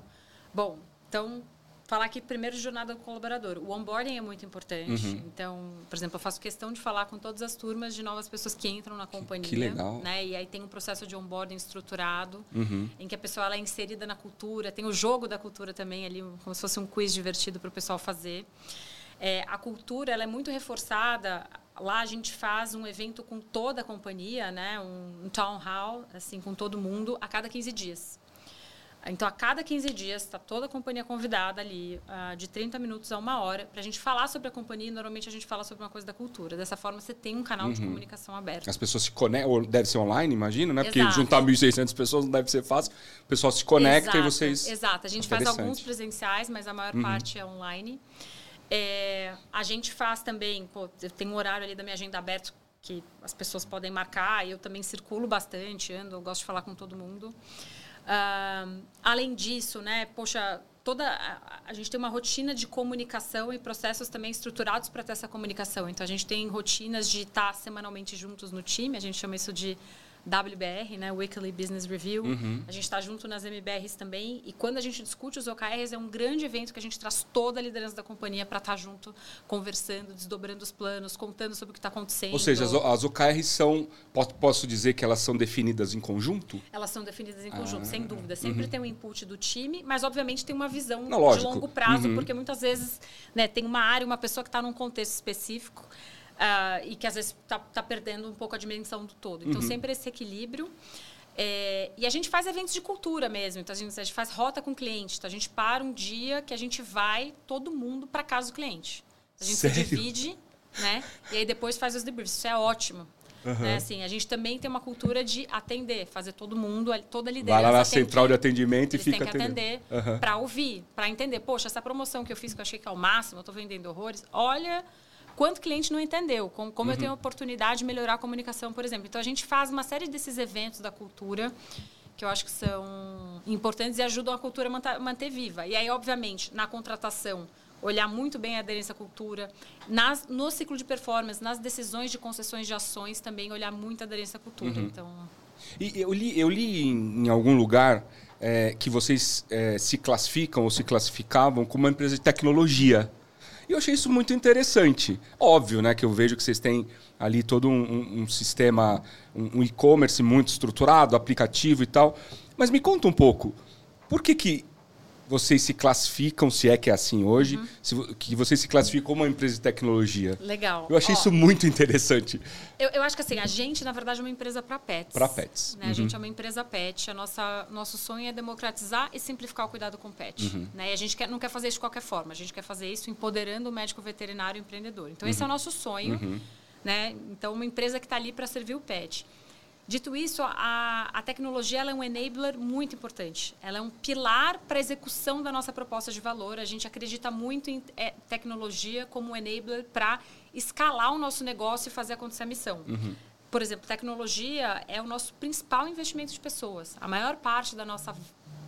Bom, então falar aqui primeiro de jornada do colaborador. O onboarding é muito importante. Uhum. Então, por exemplo, eu faço questão de falar com todas as turmas de novas pessoas que entram na companhia. Que legal. Né? E aí tem um processo de onboarding estruturado, uhum. em que a pessoa ela é inserida na cultura. Tem o jogo da cultura também ali, como se fosse um quiz divertido para o pessoal fazer. É, a cultura ela é muito reforçada. Lá a gente faz um evento com toda a companhia, né? um, town hall, assim, com todo mundo, a cada 15 dias. Então, a cada 15 dias, está toda a companhia convidada ali, uh, de 30 minutos a uma hora, para a gente falar sobre a companhia. Normalmente, a gente fala sobre uma coisa da cultura. Dessa forma, você tem um canal uhum. de comunicação aberto. As pessoas se conectam, ou deve ser online, imagina, né? Exato. Porque juntar 1.600 pessoas não deve ser fácil. O pessoal se conecta Exato. e vocês... Exato. A gente faz alguns presenciais, mas a maior uhum. parte é online. É, a gente faz também, pô, eu tenho um horário ali da minha agenda aberto que as pessoas podem marcar. Eu também circulo bastante, ando, eu gosto de falar com todo mundo. Uh, além disso, né, poxa, toda a, a, gente tem uma rotina de comunicação e processos também estruturados para ter essa comunicação. Então a gente tem rotinas de estar semanalmente juntos no time, a gente chama isso de WBR, né, Weekly Business Review. Uhum. A gente está junto nas MBRs também. E quando a gente discute os OKRs, é um grande evento que a gente traz toda a liderança da companhia para estar tá junto, conversando, desdobrando os planos, contando sobre o que está acontecendo. Ou seja, as, as OKRs são, posso dizer que elas são definidas em conjunto? Elas são definidas em conjunto, ah, sem dúvida. Sempre uhum. tem um input do time, mas obviamente tem uma visão Não, de longo prazo, uhum. porque muitas vezes né, tem uma área, uma pessoa que está num contexto específico uh, e que às vezes está tá perdendo um pouco a dimensão do todo. Então, uhum. sempre esse equilíbrio. É, e a gente faz eventos de cultura mesmo. Então, a gente, a gente, faz rota com o cliente. Então, a gente para um dia que a gente vai todo mundo para casa do cliente. A gente Sério? se divide, né? E aí depois faz os debriefs. Isso é ótimo. Uhum. Né? Assim, a gente também tem uma cultura de atender, fazer todo mundo, toda a liderança. Vai lá na central que, de atendimento e fica tem que atender uhum. para ouvir, para entender. Poxa, essa promoção que eu fiz, que eu achei que é o máximo, eu estou vendendo horrores. Olha quanto cliente não entendeu, como, como uhum. eu tenho a oportunidade de melhorar a comunicação, por exemplo. Então, a gente faz uma série desses eventos da cultura que eu acho que são importantes e ajudam a cultura a manter, manter viva. E aí, obviamente, na contratação, olhar muito bem a aderência à cultura. Nas, no ciclo de performance, nas decisões de concessões de ações, também olhar muito a aderência à cultura. Uhum. Então... E eu li, eu li em, em algum lugar é, que vocês é, se classificam ou se classificavam como uma empresa de tecnologia. E eu achei isso muito interessante. Óbvio, né, que eu vejo que vocês têm ali todo um, um, um sistema, um, um e-commerce muito estruturado, aplicativo e tal. Mas me conta um pouco, por que, que vocês se classificam, se é que é assim hoje, uhum. se, que vocês se classificam como uma empresa de tecnologia. Legal. Eu achei Ó, isso muito interessante. Eu, eu, acho que assim, a gente, na verdade, é uma empresa para pets. Para pets. Né? Uhum. A gente é uma empresa pet. A nossa, nosso sonho é democratizar e simplificar o cuidado com o pet. Uhum. Né? E a gente quer, não quer fazer isso de qualquer forma. A gente quer fazer isso empoderando o médico veterinário e empreendedor. Então, esse é o uhum. nosso sonho. Uhum. Né? Então, uma empresa que está ali para servir o pet. Dito isso, a, a tecnologia é um enabler muito importante. Ela é um pilar para a execução da nossa proposta de valor. A gente acredita muito em é, tecnologia como um enabler para escalar o nosso negócio e fazer acontecer a missão. Uhum. Por exemplo, tecnologia é o nosso principal investimento de pessoas. A maior parte da nossa,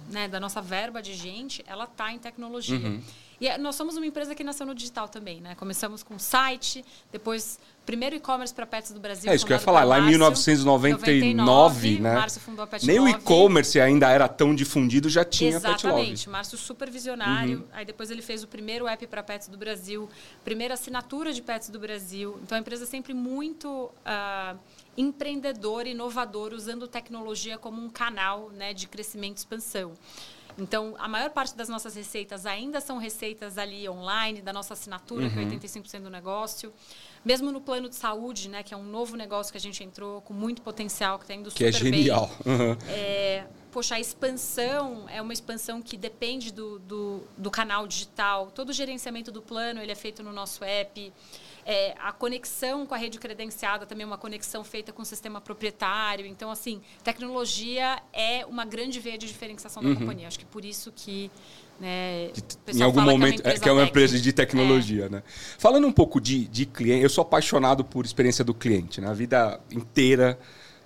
né, da nossa verba de gente, ela está em tecnologia. Uhum. E é, nós somos uma empresa que nasceu no digital também, né? Começamos com site, depois primeiro e-commerce para pets do Brasil. É isso que eu ia falar, lá em 1999, 99, né? Márcio fundou a Pet Nem o e-commerce ainda era tão difundido, já tinha Exatamente. Pet Exatamente, Márcio super visionário. Uhum. Aí depois ele fez o primeiro app para pets do Brasil, primeira assinatura de pets do Brasil. Então a empresa é sempre muito uh, empreendedora, inovadora, usando tecnologia como um canal né, de crescimento e expansão. Então, a maior parte das nossas receitas ainda são receitas ali online, da nossa assinatura, uhum. que é 85% uhum. do negócio. Mesmo no plano de saúde, né, que é um novo negócio que a gente entrou com muito potencial, que está indo que é super é genial. Uhum. É, poxa, a expansão é uma expansão que depende do, do, do canal digital. Todo o gerenciamento do plano ele é feito no nosso app. É, a conexão com a rede credenciada também é uma conexão feita com o sistema proprietário. Então, assim, tecnologia é uma grande veia de diferenciação da uhum. companhia. Acho que por isso que né, em algum momento que é, que é uma empresa de tecnologia, é. né? Falando um pouco de, de cliente, eu sou apaixonado por experiência do cliente. Na né? vida inteira,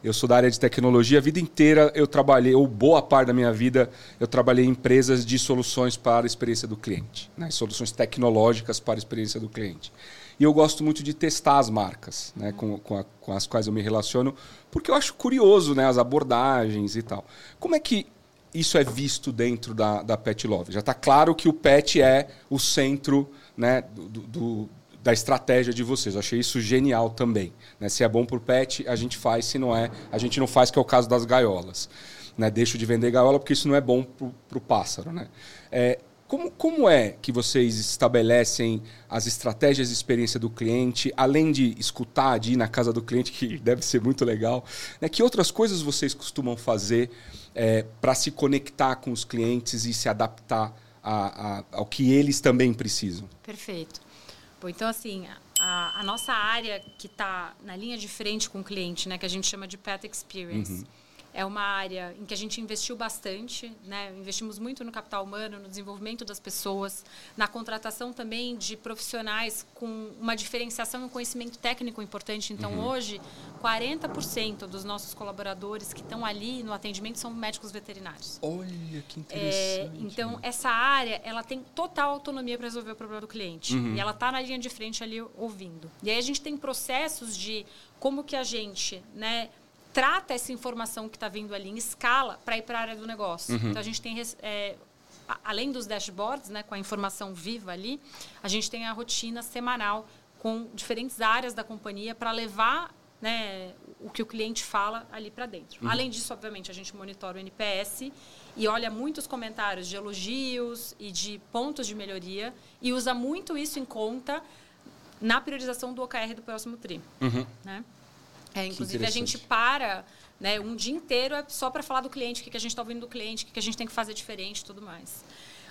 eu sou da área de tecnologia. A vida inteira eu trabalhei, ou boa parte da minha vida, eu trabalhei em empresas de soluções para a experiência do cliente, né? soluções tecnológicas para a experiência do cliente. E eu gosto muito de testar as marcas né, com, com, a, com, as quais eu me relaciono, porque eu acho curioso né, as abordagens e tal. Como é que isso é visto dentro da, da Pet Love? Já está claro que o pet é o centro né, do, do, da estratégia de vocês. Eu achei isso genial também. Né? Se é bom para o pet, a gente faz. Se não é, a gente não faz, que é o caso das gaiolas. Né? Deixo de vender gaiola porque isso não é bom para o pássaro. Né? É, como, como é que vocês estabelecem as estratégias de experiência do cliente, além de escutar, de ir na casa do cliente, que deve ser muito legal? Né? Que outras coisas vocês costumam fazer é, para se conectar com os clientes e se adaptar a, a, ao que eles também precisam? Perfeito. Bom, então, assim, a, a nossa área que está na linha de frente com o cliente, né, que a gente chama de Pet Experience. Uhum é uma área em que a gente investiu bastante, né? investimos muito no capital humano, no desenvolvimento das pessoas, na contratação também de profissionais com uma diferenciação e um conhecimento técnico importante. Então, uhum. hoje, 40% dos nossos colaboradores que estão ali no atendimento são médicos veterinários. Olha, que é, interessante. É, então, essa área ela tem total autonomia para resolver o problema do cliente. Uhum. E ela está na linha de frente ali ouvindo. E aí a gente tem processos de como que a gente né, trata essa informação que está vindo ali em escala para ir para a área do negócio. Uhum. Então, a gente tem, é, além dos dashboards, né, com a informação viva ali, a gente tem a rotina semanal com diferentes áreas da companhia para levar né, o que o cliente fala ali para dentro. Uhum. Além disso, obviamente, a gente monitora o NPS e olha muitos comentários de elogios e de pontos de melhoria e usa muito isso em conta na priorização do OKR do próximo TRI. Uhum. Né? É, inclusive, a gente para né, um dia inteiro é só para falar do cliente, o que, que a gente está ouvindo do cliente, o que, que a gente tem que fazer diferente e tudo mais.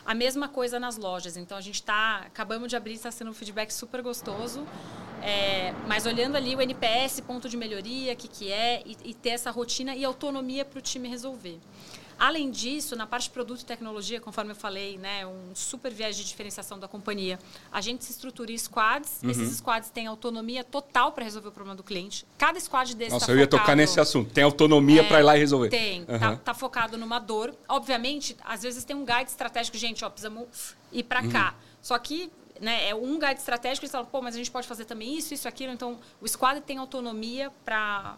A mesma coisa nas lojas. Então, a gente está... Acabamos de abrir, está sendo um feedback super gostoso. É, mas olhando ali o NPS, ponto de melhoria, o que, que é, e, e ter essa rotina e autonomia para o time resolver. Além disso, na parte de produto e tecnologia, conforme eu falei, né, um super viés de diferenciação da companhia, a gente se estrutura em squads. Uhum. Esses squads têm autonomia total para resolver o problema do cliente. Cada squad desse Nossa, tá eu ia focado, tocar nesse assunto. Tem autonomia é, para ir lá e resolver. Tem. Uhum. Tá, tá, focado numa dor. Obviamente, às vezes tem um guide estratégico. Gente, ó, precisamos ir para uhum. cá. Só que né, é um guide estratégico, eles falam, pô, mas a gente pode fazer também isso, isso, aquilo. Então, o squad tem autonomia para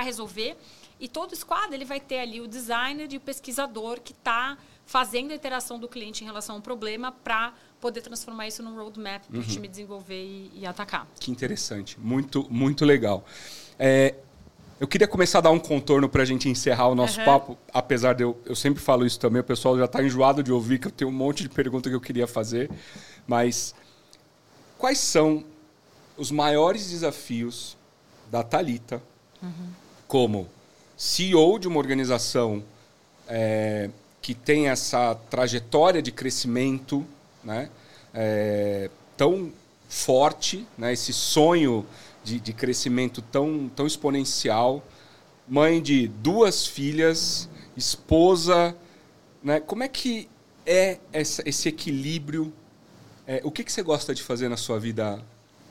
resolver. E todo squad ele vai ter ali o designer e o pesquisador que está fazendo a interação do cliente em relação a um problema para poder transformar isso num roadmap para o uhum. time desenvolver e, e, atacar. Que interessante, muito, muito legal. É, eu queria começar a dar um contorno para a gente encerrar o nosso uhum. papo, apesar de eu, eu sempre falo isso também, o pessoal já está enjoado de ouvir, que eu tenho um monte de perguntas que eu queria fazer, mas quais são os maiores desafios da Talita uhum. como CEO de uma organização é, que tem essa trajetória de crescimento né, é, tão forte, né, esse sonho de, de crescimento tão, tão exponencial, mãe de duas filhas, esposa, né, como é que é essa, esse equilíbrio? É, o que, que você gosta de fazer na sua vida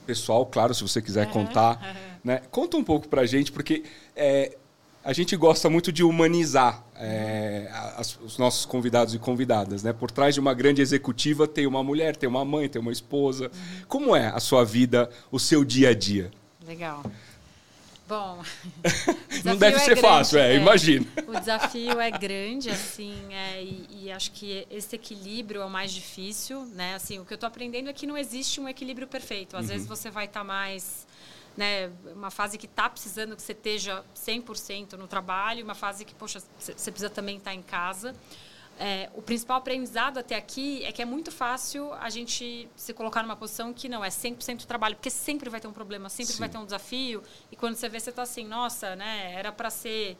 pessoal? Claro, se você quiser contar. Né? Conta um pouco pra gente, porque é, a gente gosta muito de humanizar é, as, os nossos convidados e convidadas. Né? Por trás de uma grande executiva tem uma mulher, tem uma mãe, tem uma esposa. Uhum. Como é a sua vida, o seu dia a dia? Legal. Bom, não deve é ser grande, fácil, é, é, imagino. O desafio é grande, assim, é, e, e, acho que esse equilíbrio é o mais difícil, né? Assim, o que eu estou aprendendo é que não existe um equilíbrio perfeito. Às uhum. vezes você vai estar tá mais né, uma fase que está precisando que você esteja 100% no trabalho, uma fase que, poxa, você precisa também estar tá em casa. É, o principal aprendizado até aqui é que é muito fácil a gente se colocar numa posição que não é 100% trabalho, porque sempre vai ter um problema, sempre Sim. vai ter um desafio. E quando você vê, você está assim, nossa, né, era para ser.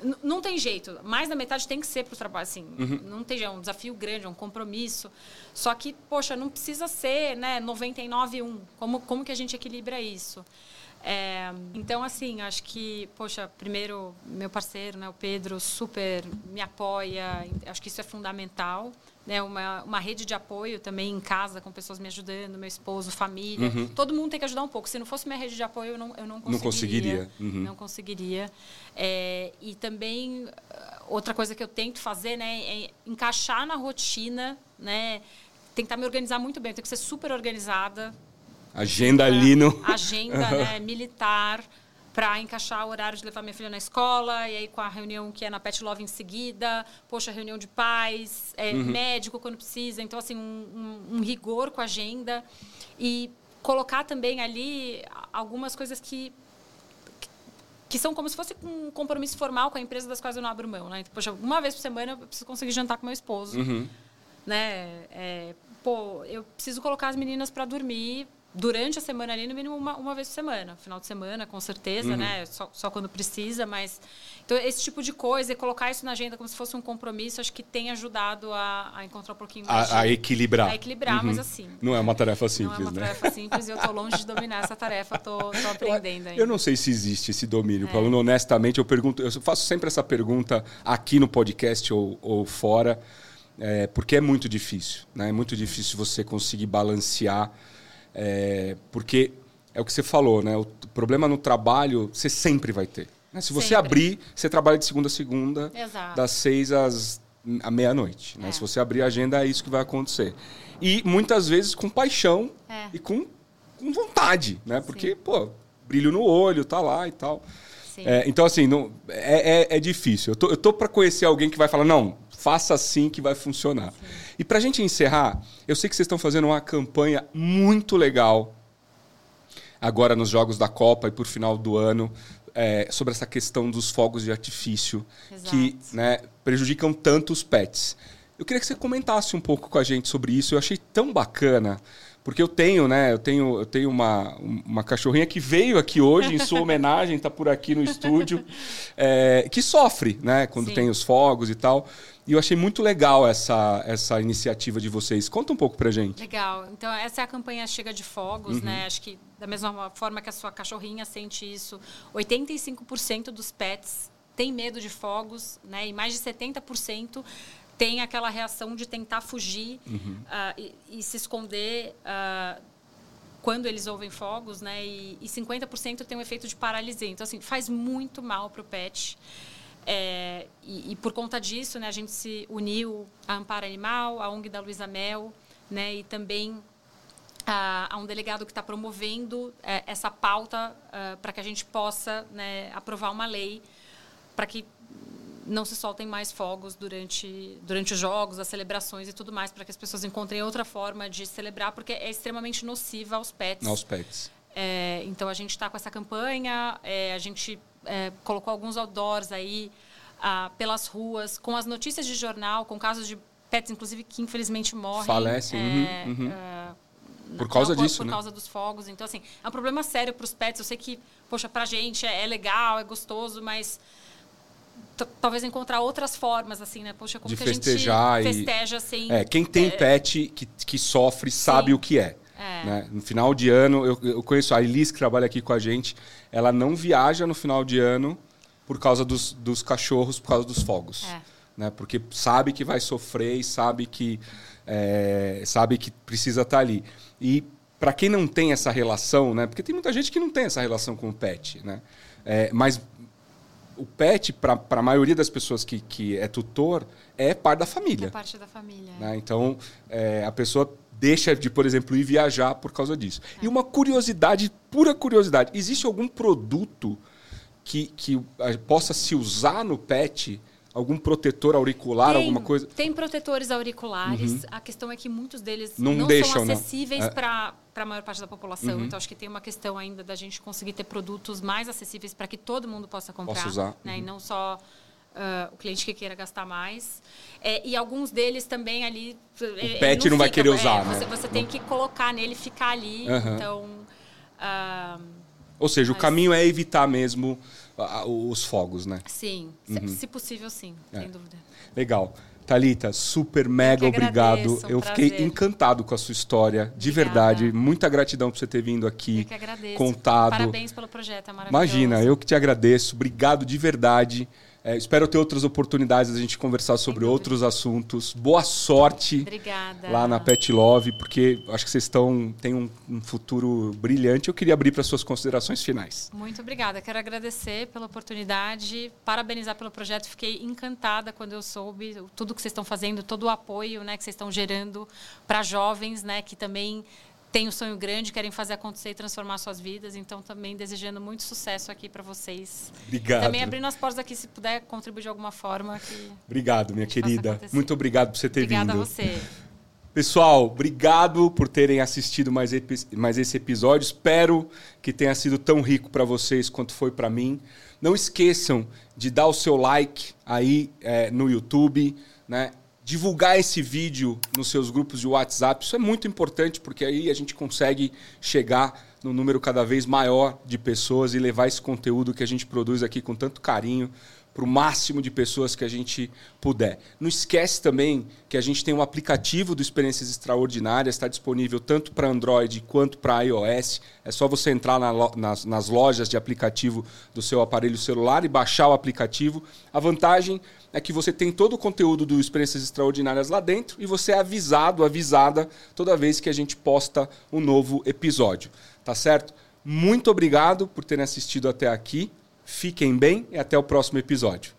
N não tem jeito, mais da metade tem que ser para o trabalho, assim, uhum. não tem jeito, é um desafio grande, é um compromisso. Só que, poxa, não precisa ser né, 99,1. Como, como que a gente equilibra isso? É, então, assim, acho que, poxa, primeiro, meu parceiro, né, o Pedro, super me apoia, acho que isso é fundamental. Né, uma, uma rede de apoio também em casa, com pessoas me ajudando, meu esposo, família. Uhum. Todo mundo tem que ajudar um pouco. Se não fosse minha rede de apoio, eu não, eu não conseguiria. Não conseguiria. Uhum. Não conseguiria. É, e também, outra coisa que eu tento fazer né, é encaixar na rotina, né, tentar me organizar muito bem. Eu tenho que ser super organizada, Agenda ali no. Agenda né, militar para encaixar o horário de levar minha filha na escola, e aí com a reunião que é na Pet Love em seguida, poxa, reunião de pais, é, uhum. médico quando precisa. Então, assim, um, um, um, rigor com a agenda. E colocar também ali algumas coisas que. Que são como se fosse um compromisso formal com a empresa das quais eu não abro mão, né? Então, poxa, uma vez por semana eu preciso conseguir jantar com meu esposo, uhum. né? É, pô, eu preciso colocar as meninas para dormir durante a semana ali, no mínimo uma, uma vez por semana. Final de semana, com certeza, uhum. né? Só, só quando precisa, mas... Então, esse tipo de coisa, e colocar isso na agenda como se fosse um compromisso, acho que tem ajudado a, a encontrar um pouquinho mais... A, a equilibrar. A equilibrar, uhum. mas assim... Não é uma tarefa simples, né? Não é uma né? tarefa simples e eu estou longe de dominar essa tarefa, estou aprendendo ainda. Eu não sei se existe esse domínio. É. Falando honestamente, eu pergunto... Eu faço sempre essa pergunta aqui no podcast ou, ou fora, é, porque é muito difícil, né? É muito difícil você conseguir balancear é, porque é o que você falou, né? O problema no trabalho você sempre vai ter. Né? Se você sempre. abrir, você trabalha de segunda a segunda, Exato. das seis às à meia-noite. Né? É. Se você abrir a agenda, é isso que vai acontecer. E muitas vezes com paixão e com, com vontade, né? Porque, Sim. pô, brilho no olho, tá lá e tal. É, então, assim, não, é, é, é, difícil. Eu tô, eu tô para conhecer alguém que vai falar, não, faça assim que vai funcionar. Sim. E para a gente encerrar, eu sei que vocês estão fazendo uma campanha muito legal agora nos Jogos da Copa e por final do ano é, sobre essa questão dos fogos de artifício Exato. que né, prejudicam tanto os pets. Eu queria que você comentasse um pouco com a gente sobre isso. Eu achei tão bacana. Porque eu tenho, né? Eu tenho, eu tenho uma, uma cachorrinha que veio aqui hoje em sua homenagem, está por aqui no estúdio, é, que sofre, né? Quando Sim. tem os fogos e tal. E eu achei muito legal essa, essa iniciativa de vocês. Conta um pouco pra gente. Legal. Então, essa é a campanha Chega de Fogos, uhum. né? Acho que da mesma forma que a sua cachorrinha sente isso, 85% dos pets têm medo de fogos, né? E mais de 70% tem aquela reação de tentar fugir uhum. uh, e, e, se esconder uh, quando eles ouvem fogos, né? E, e 50% tem um efeito de paralisia. Então, assim, faz muito mal para o pet. É, e, e, por conta disso, né, a gente se uniu à Amparo Animal, à ONG da Luísa Mel, né, e também a, a um delegado que está promovendo é, essa pauta uh, para que a gente possa né, aprovar uma lei para que não se soltem mais fogos durante, durante os jogos, as celebrações e tudo mais, para que as pessoas encontrem outra forma de celebrar, porque é extremamente nociva aos pets. Aos pets. É, então a gente está com essa campanha, é, a gente é, colocou alguns outdoors aí ah, pelas ruas, com as notícias de jornal, com casos de pets, inclusive, que infelizmente morrem. Falecem. É, uhum, uhum. Ah, por causa não, disso, por, né? causa dos fogos. Então, assim, é um problema sério para os pets. Eu sei que, poxa, para a gente é, é legal, é gostoso, mas talvez encontrar outras formas, assim, né? Poxa, como de que a gente festeja, assim... É, quem tem é... pet que, que sofre sabe Sim. o que é. É. Né? No final de ano, eu, eu conheço a Elis, que trabalha aqui com a gente, ela não viaja no final de ano por causa dos, dos cachorros, por causa dos fogos. É. Né? Porque sabe que vai sofrer e sabe que, é, sabe que precisa estar tá ali. E para quem não tem essa relação, né? porque tem muita gente que não tem essa relação com o pet, né? É, mas o pet, para a maioria das pessoas que, que é tutor, é parte da família. É parte da família. Né? Então, é, a pessoa deixa de, por exemplo, ir viajar por causa disso. E uma curiosidade, pura curiosidade: existe algum produto que, que possa se usar no pet? Algum protetor auricular, tem, alguma coisa? Tem protetores auriculares. Uhum. A questão é que muitos deles não, não deixam, são acessíveis é. para para a maior parte da população. Uhum. Então, acho que tem uma questão ainda da gente conseguir ter produtos mais acessíveis para que todo mundo possa comprar. Posso usar. Né? Uhum. E não só uh, o cliente que queira gastar mais. É, e alguns deles também ali... O é, pet não, não vai querer usar, é, né? Você, você tem que colocar nele, ficar ali. Uhum. Então... Uh, Ou seja, mas... o caminho é evitar mesmo os fogos, né? Sim, uhum. se, possível, sim, é. sem dúvida. Legal. Talita, super mega obrigado. Um eu fiquei encantado com a sua história, de Obrigada. verdade. Muita gratidão por você ter vindo aqui, eu que agradeço. contado. Parabéns pelo projeto, é maravilhoso. Imagina, eu que te agradeço. Obrigado de verdade. É, espero ter outras oportunidades de a gente conversar sobre outros assuntos. Boa sorte Obrigada. lá na Pet Love, porque acho que vocês estão têm um, um futuro brilhante. Eu queria abrir para suas considerações finais. Muito obrigada. Quero agradecer pela oportunidade, parabenizar pelo projeto. Fiquei encantada quando eu soube tudo que vocês estão fazendo, todo o apoio né, que vocês estão gerando para jovens né, que também têm um sonho grande, querem fazer acontecer e transformar suas vidas. Então, também desejando muito sucesso aqui para vocês. Obrigado. Também abrindo as portas aqui, se puder contribuir de alguma forma. obrigado, minha querida. Muito obrigado por você ter Obrigada vindo. Obrigada a você. Pessoal, obrigado por terem assistido mais, mais esse episódio. Espero que tenha sido tão rico para vocês quanto foi para mim. Não esqueçam de dar o seu like aí é, no YouTube, né? Divulgar esse vídeo nos seus grupos de WhatsApp. Isso é muito importante porque aí a gente consegue chegar no número cada vez maior de pessoas e levar esse conteúdo que a gente produz aqui com tanto carinho para o máximo de pessoas que a gente puder. Não esquece também que a gente tem um aplicativo do Experiências Extraordinárias, está disponível tanto para Android quanto para iOS. É só você entrar na, nas, nas lojas de aplicativo do seu aparelho celular e baixar o aplicativo. A vantagem que você tem todo o conteúdo do Experiências Extraordinárias lá dentro e você é avisado, avisada toda vez que a gente posta um novo episódio. Tá certo? Muito obrigado por terem assistido até aqui. Fiquem bem e até o próximo episódio.